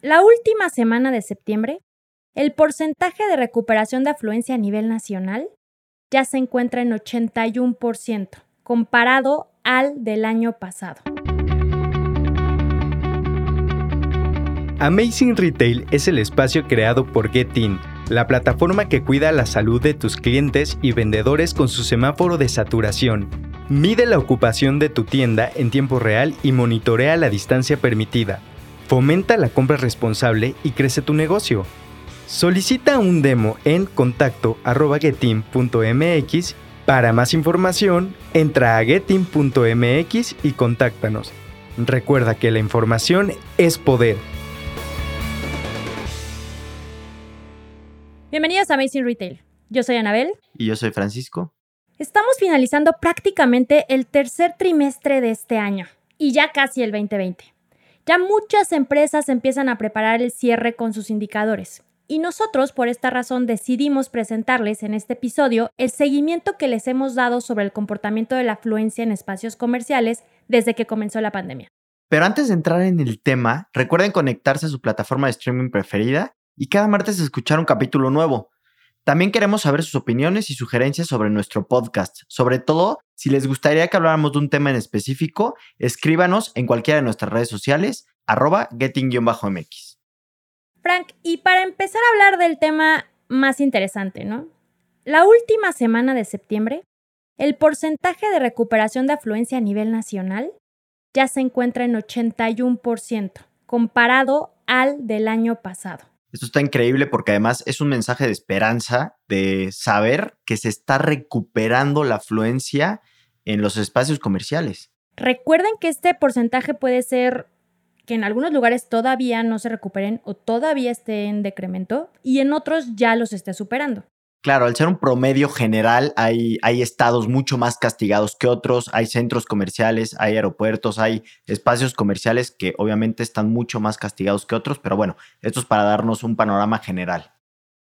La última semana de septiembre, el porcentaje de recuperación de afluencia a nivel nacional ya se encuentra en 81%, comparado al del año pasado. Amazing Retail es el espacio creado por GetIn, la plataforma que cuida la salud de tus clientes y vendedores con su semáforo de saturación. Mide la ocupación de tu tienda en tiempo real y monitorea la distancia permitida. Fomenta la compra responsable y crece tu negocio. Solicita un demo en contacto.getim.mx. Para más información, entra a getim.mx y contáctanos. Recuerda que la información es poder. Bienvenidos a Amazing Retail. Yo soy Anabel. Y yo soy Francisco. Estamos finalizando prácticamente el tercer trimestre de este año y ya casi el 2020. Ya muchas empresas empiezan a preparar el cierre con sus indicadores. Y nosotros, por esta razón, decidimos presentarles en este episodio el seguimiento que les hemos dado sobre el comportamiento de la afluencia en espacios comerciales desde que comenzó la pandemia. Pero antes de entrar en el tema, recuerden conectarse a su plataforma de streaming preferida y cada martes escuchar un capítulo nuevo. También queremos saber sus opiniones y sugerencias sobre nuestro podcast. Sobre todo, si les gustaría que habláramos de un tema en específico, escríbanos en cualquiera de nuestras redes sociales, arroba getting-mx. Frank, y para empezar a hablar del tema más interesante, ¿no? La última semana de septiembre, el porcentaje de recuperación de afluencia a nivel nacional ya se encuentra en 81%, comparado al del año pasado. Esto está increíble porque además es un mensaje de esperanza, de saber que se está recuperando la afluencia en los espacios comerciales. Recuerden que este porcentaje puede ser que en algunos lugares todavía no se recuperen o todavía esté en decremento y en otros ya los esté superando. Claro, al ser un promedio general, hay, hay estados mucho más castigados que otros, hay centros comerciales, hay aeropuertos, hay espacios comerciales que obviamente están mucho más castigados que otros, pero bueno, esto es para darnos un panorama general.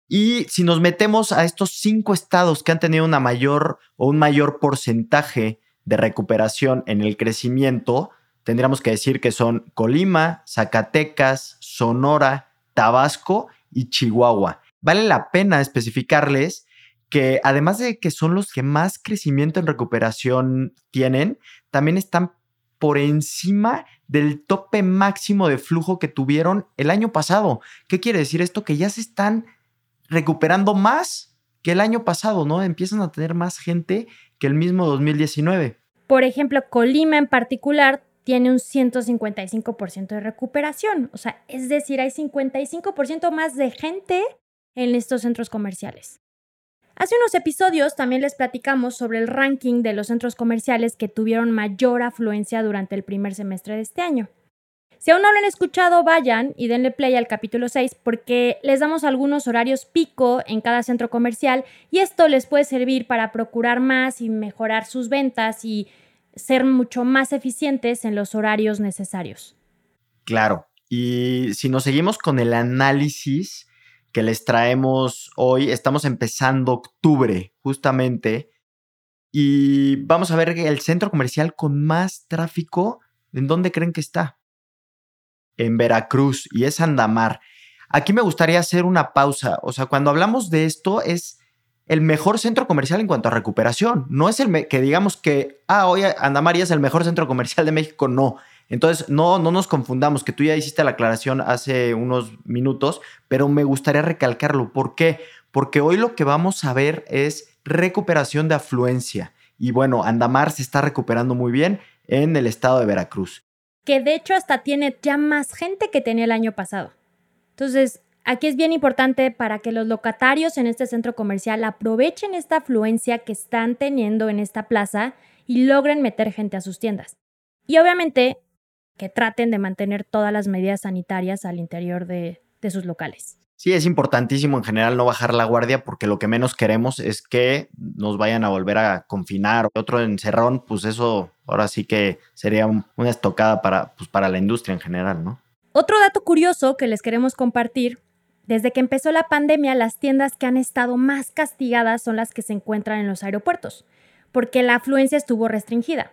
Y si nos metemos a estos cinco estados que han tenido una mayor o un mayor porcentaje de recuperación en el crecimiento, tendríamos que decir que son Colima, Zacatecas, Sonora, Tabasco y Chihuahua vale la pena especificarles que además de que son los que más crecimiento en recuperación tienen, también están por encima del tope máximo de flujo que tuvieron el año pasado. ¿Qué quiere decir esto? Que ya se están recuperando más que el año pasado, ¿no? Empiezan a tener más gente que el mismo 2019. Por ejemplo, Colima en particular tiene un 155% de recuperación. O sea, es decir, hay 55% más de gente en estos centros comerciales. Hace unos episodios también les platicamos sobre el ranking de los centros comerciales que tuvieron mayor afluencia durante el primer semestre de este año. Si aún no lo han escuchado, vayan y denle play al capítulo 6 porque les damos algunos horarios pico en cada centro comercial y esto les puede servir para procurar más y mejorar sus ventas y ser mucho más eficientes en los horarios necesarios. Claro, y si nos seguimos con el análisis, que les traemos hoy. Estamos empezando octubre, justamente. Y vamos a ver el centro comercial con más tráfico, ¿en dónde creen que está? En Veracruz y es Andamar. Aquí me gustaría hacer una pausa. O sea, cuando hablamos de esto es el mejor centro comercial en cuanto a recuperación. No es el que digamos que, ah, hoy Andamar ya es el mejor centro comercial de México. No, entonces, no, no nos confundamos, que tú ya hiciste la aclaración hace unos minutos, pero me gustaría recalcarlo. ¿Por qué? Porque hoy lo que vamos a ver es recuperación de afluencia. Y bueno, Andamar se está recuperando muy bien en el estado de Veracruz. Que de hecho hasta tiene ya más gente que tenía el año pasado. Entonces, aquí es bien importante para que los locatarios en este centro comercial aprovechen esta afluencia que están teniendo en esta plaza y logren meter gente a sus tiendas. Y obviamente que traten de mantener todas las medidas sanitarias al interior de, sus locales. Sí, es importantísimo en general no bajar la guardia porque lo que menos queremos es que nos vayan a volver a confinar. Otro encerrón, pues eso ahora sí que sería una estocada para, pues para la industria en general, ¿no? Otro dato curioso que les queremos compartir, desde que empezó la pandemia, las tiendas que han estado más castigadas son las que se encuentran en los aeropuertos, porque la afluencia estuvo restringida.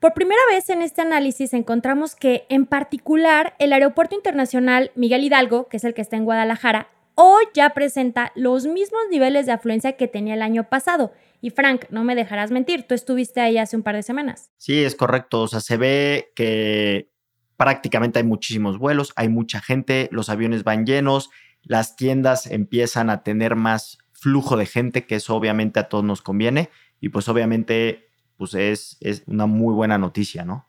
Por primera vez en este análisis encontramos que, en particular, el Aeropuerto Internacional Miguel Hidalgo, que es el que está en Guadalajara, hoy ya presenta los mismos niveles de afluencia que tenía el año pasado. Y Frank, no me dejarás mentir, tú estuviste ahí hace un par de semanas. Sí, es correcto. O sea, se ve que prácticamente hay muchísimos vuelos, hay mucha gente, los aviones van llenos, las tiendas empiezan a tener más flujo de gente, que eso obviamente a todos nos conviene. Y pues obviamente pues es, es una muy buena noticia, ¿no?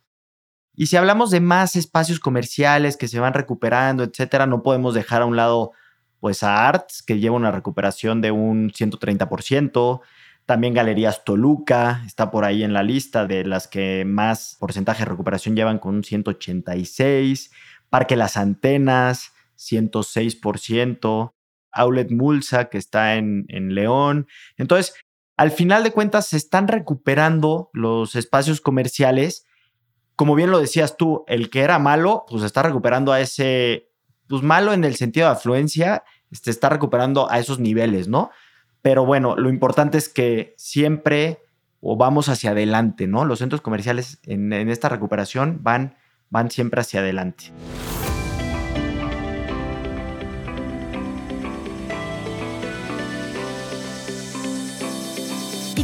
Y si hablamos de más espacios comerciales que se van recuperando, etcétera, no podemos dejar a un lado pues a Arts, que lleva una recuperación de un 130%. También Galerías Toluca está por ahí en la lista de las que más porcentaje de recuperación llevan con un 186. Parque Las Antenas, 106%. Outlet Mulsa, que está en, en León. Entonces, al final de cuentas se están recuperando los espacios comerciales. Como bien lo decías tú, el que era malo, pues está recuperando a ese, pues malo en el sentido de afluencia, se este, está recuperando a esos niveles, ¿no? Pero bueno, lo importante es que siempre o vamos hacia adelante, ¿no? Los centros comerciales en, esta recuperación van, van siempre hacia adelante.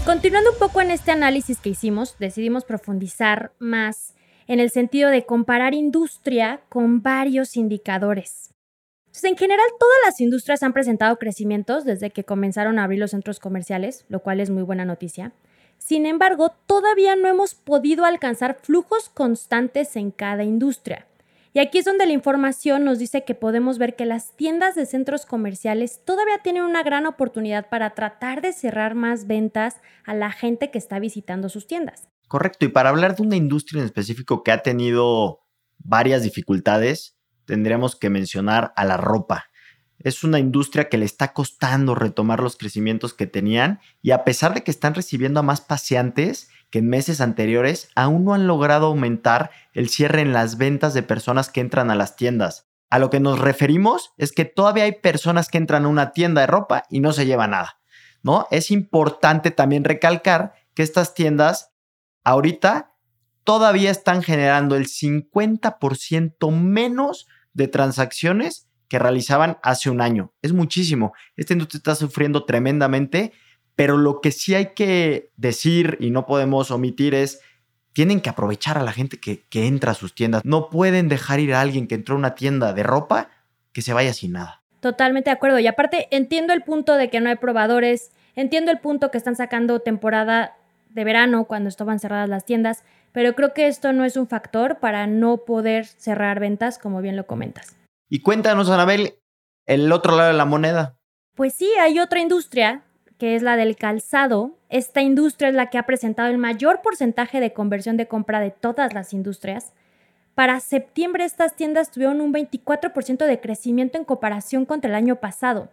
Continuando un poco en este análisis que hicimos, decidimos profundizar más en el sentido de comparar industria con varios indicadores. en general, todas las industrias han presentado crecimientos desde que comenzaron a abrir los centros comerciales, lo cual es muy buena noticia. Sin embargo, todavía no hemos podido alcanzar flujos constantes en cada industria. Y aquí es donde la información nos dice que podemos ver que las tiendas de centros comerciales todavía tienen una gran oportunidad para tratar de cerrar más ventas a la gente que está visitando sus tiendas. Correcto, y para hablar de una industria en específico que ha tenido varias dificultades, tendríamos que mencionar a la ropa. Es una industria que le está costando retomar los crecimientos que tenían y a pesar de que están recibiendo a más paseantes, que en meses anteriores aún no han logrado aumentar el cierre en las ventas de personas que entran a las tiendas. A lo que nos referimos es que todavía hay personas que entran a una tienda de ropa y no se lleva nada, ¿no? Es importante también recalcar que estas tiendas ahorita todavía están generando el 50% menos de transacciones que realizaban hace un año. Es muchísimo. Esta industria está sufriendo tremendamente pero lo que sí hay que decir y no podemos omitir es, tienen que aprovechar a la gente que, entra a sus tiendas. No pueden dejar ir a alguien que entró a una tienda de ropa que se vaya sin nada. Totalmente de acuerdo. Y aparte, entiendo el punto de que no hay probadores, entiendo el punto que están sacando temporada de verano cuando estaban cerradas las tiendas, pero creo que esto no es un factor para no poder cerrar ventas, como bien lo comentas. Y cuéntanos, Anabel, el otro lado de la moneda. Pues sí, hay otra industria que es la del calzado, esta industria es la que ha presentado el mayor porcentaje de conversión de compra de todas las industrias. Para septiembre estas tiendas tuvieron un 24% de crecimiento en comparación contra el año pasado.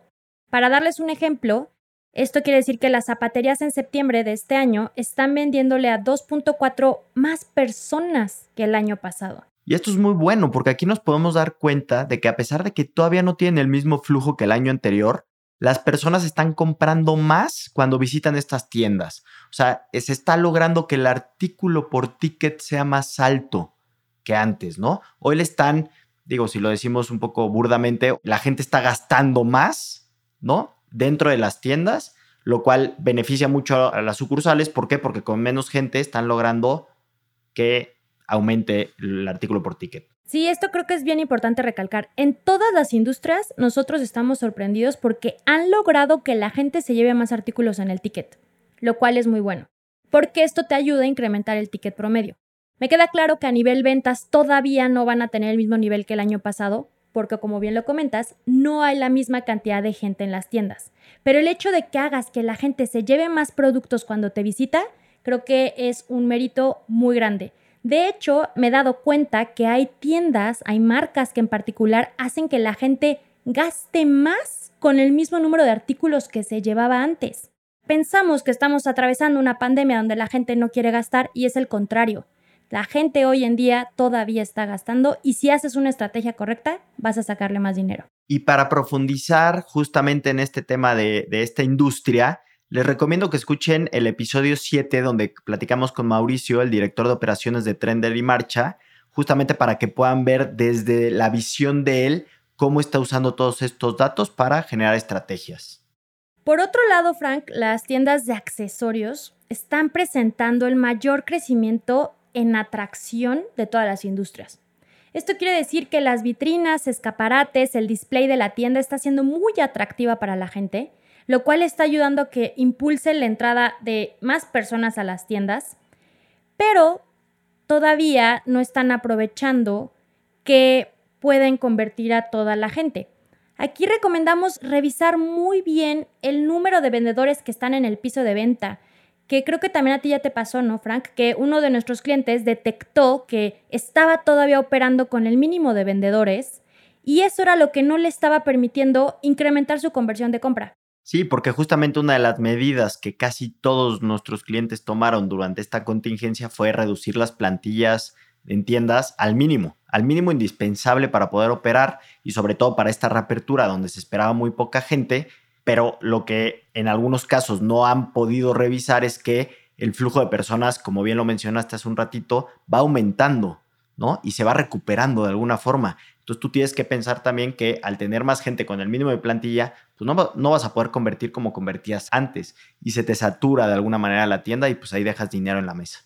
Para darles un ejemplo, esto quiere decir que las zapaterías en septiembre de este año están vendiéndole a 2.4 más personas que el año pasado. Y esto es muy bueno porque aquí nos podemos dar cuenta de que a pesar de que todavía no tienen el mismo flujo que el año anterior, las personas están comprando más cuando visitan estas tiendas. O sea, se está logrando que el artículo por ticket sea más alto que antes, ¿no? Hoy le están, digo, si lo decimos un poco burdamente, la gente está gastando más, ¿no? Dentro de las tiendas, lo cual beneficia mucho a las sucursales. ¿Por qué? Porque con menos gente están logrando que aumente el artículo por ticket. Sí, esto creo que es bien importante recalcar. En todas las industrias nosotros estamos sorprendidos porque han logrado que la gente se lleve más artículos en el ticket, lo cual es muy bueno, porque esto te ayuda a incrementar el ticket promedio. Me queda claro que a nivel ventas todavía no van a tener el mismo nivel que el año pasado, porque como bien lo comentas, no hay la misma cantidad de gente en las tiendas. Pero el hecho de que hagas que la gente se lleve más productos cuando te visita, creo que es un mérito muy grande. De hecho, me he dado cuenta que hay tiendas, hay marcas que en particular hacen que la gente gaste más con el mismo número de artículos que se llevaba antes. Pensamos que estamos atravesando una pandemia donde la gente no quiere gastar y es el contrario. La gente hoy en día todavía está gastando y si haces una estrategia correcta vas a sacarle más dinero. Y para profundizar justamente en este tema de, de esta industria, Les recomiendo que escuchen el episodio 7 donde platicamos con Mauricio, el director de operaciones de Trender y Marcha, justamente para que puedan ver desde la visión de él cómo está usando todos estos datos para generar estrategias. Por otro lado, Frank, las tiendas de accesorios están presentando el mayor crecimiento en atracción de todas las industrias. Esto quiere decir que las vitrinas, escaparates, el display de la tienda está siendo muy atractiva para la gente, lo cual está ayudando a que impulse la entrada de más personas a las tiendas, pero todavía no están aprovechando que pueden convertir a toda la gente. Aquí recomendamos revisar muy bien el número de vendedores que están en el piso de venta, que creo que también a ti ya te pasó, ¿no, Frank? Que uno de nuestros clientes detectó que estaba todavía operando con el mínimo de vendedores y eso era lo que no le estaba permitiendo incrementar su conversión de compra. Sí, porque justamente una de las medidas que casi todos nuestros clientes tomaron durante esta contingencia fue reducir las plantillas en tiendas al mínimo, al mínimo indispensable para poder operar y sobre todo para esta reapertura donde se esperaba muy poca gente pero lo que en algunos casos no han podido revisar es que el flujo de personas, como bien lo mencionaste hace un ratito, va aumentando, Y se va recuperando de alguna forma. Entonces tú tienes que pensar también que al tener más gente con el mínimo de plantilla, pues no, no vas a poder convertir como convertías antes y se te satura de alguna manera la tienda y pues ahí dejas dinero en la mesa.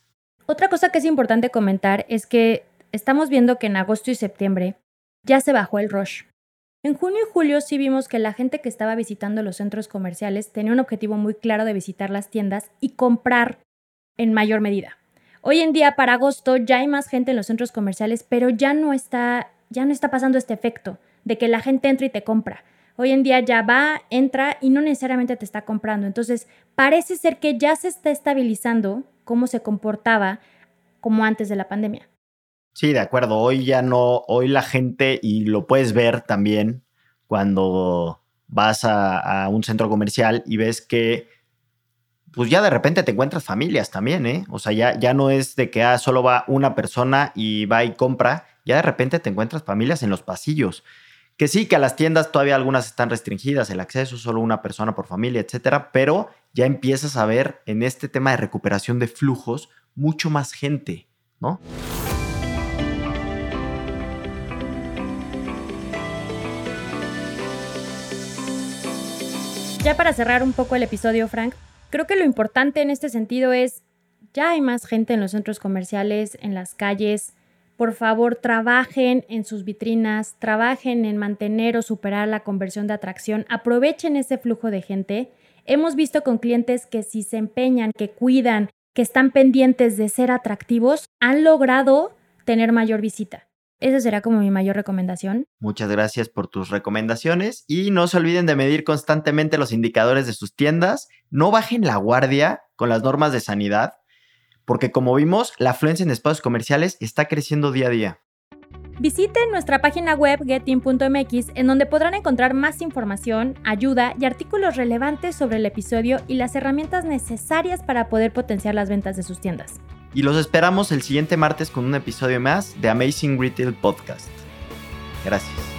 Otra cosa que es importante comentar es que estamos viendo que en agosto y septiembre ya se bajó el rush. En junio y julio sí vimos que la gente que estaba visitando los centros comerciales tenía un objetivo muy claro de visitar las tiendas y comprar en mayor medida. Hoy en día para agosto ya hay más gente en los centros comerciales, pero ya no está ya no está pasando este efecto de que la gente entra y te compra. Hoy en día ya va, entra y no necesariamente te está comprando. Entonces, parece ser que ya se está estabilizando cómo se comportaba como antes de la pandemia. Sí, de acuerdo. Hoy ya no, hoy la gente, y lo puedes ver también cuando vas a, un centro comercial y ves que, pues ya de repente te encuentras familias también, ¿eh? O sea, ya, ya no es de que ah, solo va una persona y va y compra, ya de repente te encuentras familias en los pasillos. Que sí, que a las tiendas todavía algunas están restringidas, el acceso solo una persona por familia, etcétera, pero ya empiezas a ver en este tema de recuperación de flujos mucho más gente, ¿no? Ya para cerrar un poco el episodio, Frank, creo que lo importante en este sentido es, ya hay más gente en los centros comerciales, en las calles. Por favor, trabajen en sus vitrinas, trabajen en mantener o superar la conversión de atracción, aprovechen ese flujo de gente. Hemos visto con clientes que si se empeñan, que cuidan, que están pendientes de ser atractivos, han logrado tener mayor visita. Esa será como mi mayor recomendación. Muchas gracias por tus recomendaciones y no se olviden de medir constantemente los indicadores de sus tiendas. No bajen la guardia con las normas de sanidad, porque como vimos, la afluencia en espacios comerciales está creciendo día a día. Visiten nuestra página web getin.mx en donde podrán encontrar más información, ayuda y artículos relevantes sobre el episodio y las herramientas necesarias para poder potenciar las ventas de sus tiendas y los esperamos el siguiente martes con un episodio más de Amazing Retail Podcast. Gracias.